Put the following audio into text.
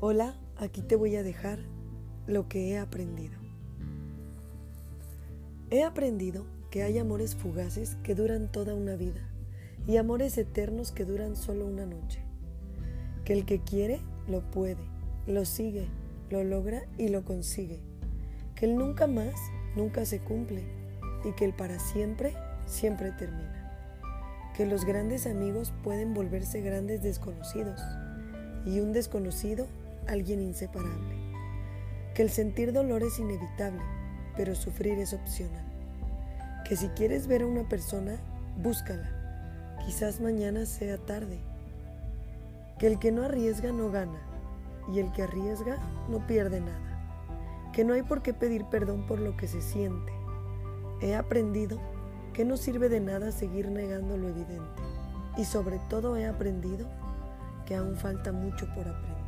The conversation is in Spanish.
Hola, aquí te voy a dejar lo que he aprendido. He aprendido que hay amores fugaces que duran toda una vida y amores eternos que duran solo una noche. Que el que quiere lo puede, lo sigue, lo logra y lo consigue. Que el nunca más nunca se cumple y que el para siempre siempre termina. Que los grandes amigos pueden volverse grandes desconocidos y un desconocido alguien inseparable. Que el sentir dolor es inevitable, pero sufrir es opcional. Que si quieres ver a una persona, búscala. Quizás mañana sea tarde. Que el que no arriesga no gana y el que arriesga no pierde nada. Que no hay por qué pedir perdón por lo que se siente. He aprendido que no sirve de nada seguir negando lo evidente. Y sobre todo he aprendido que aún falta mucho por aprender.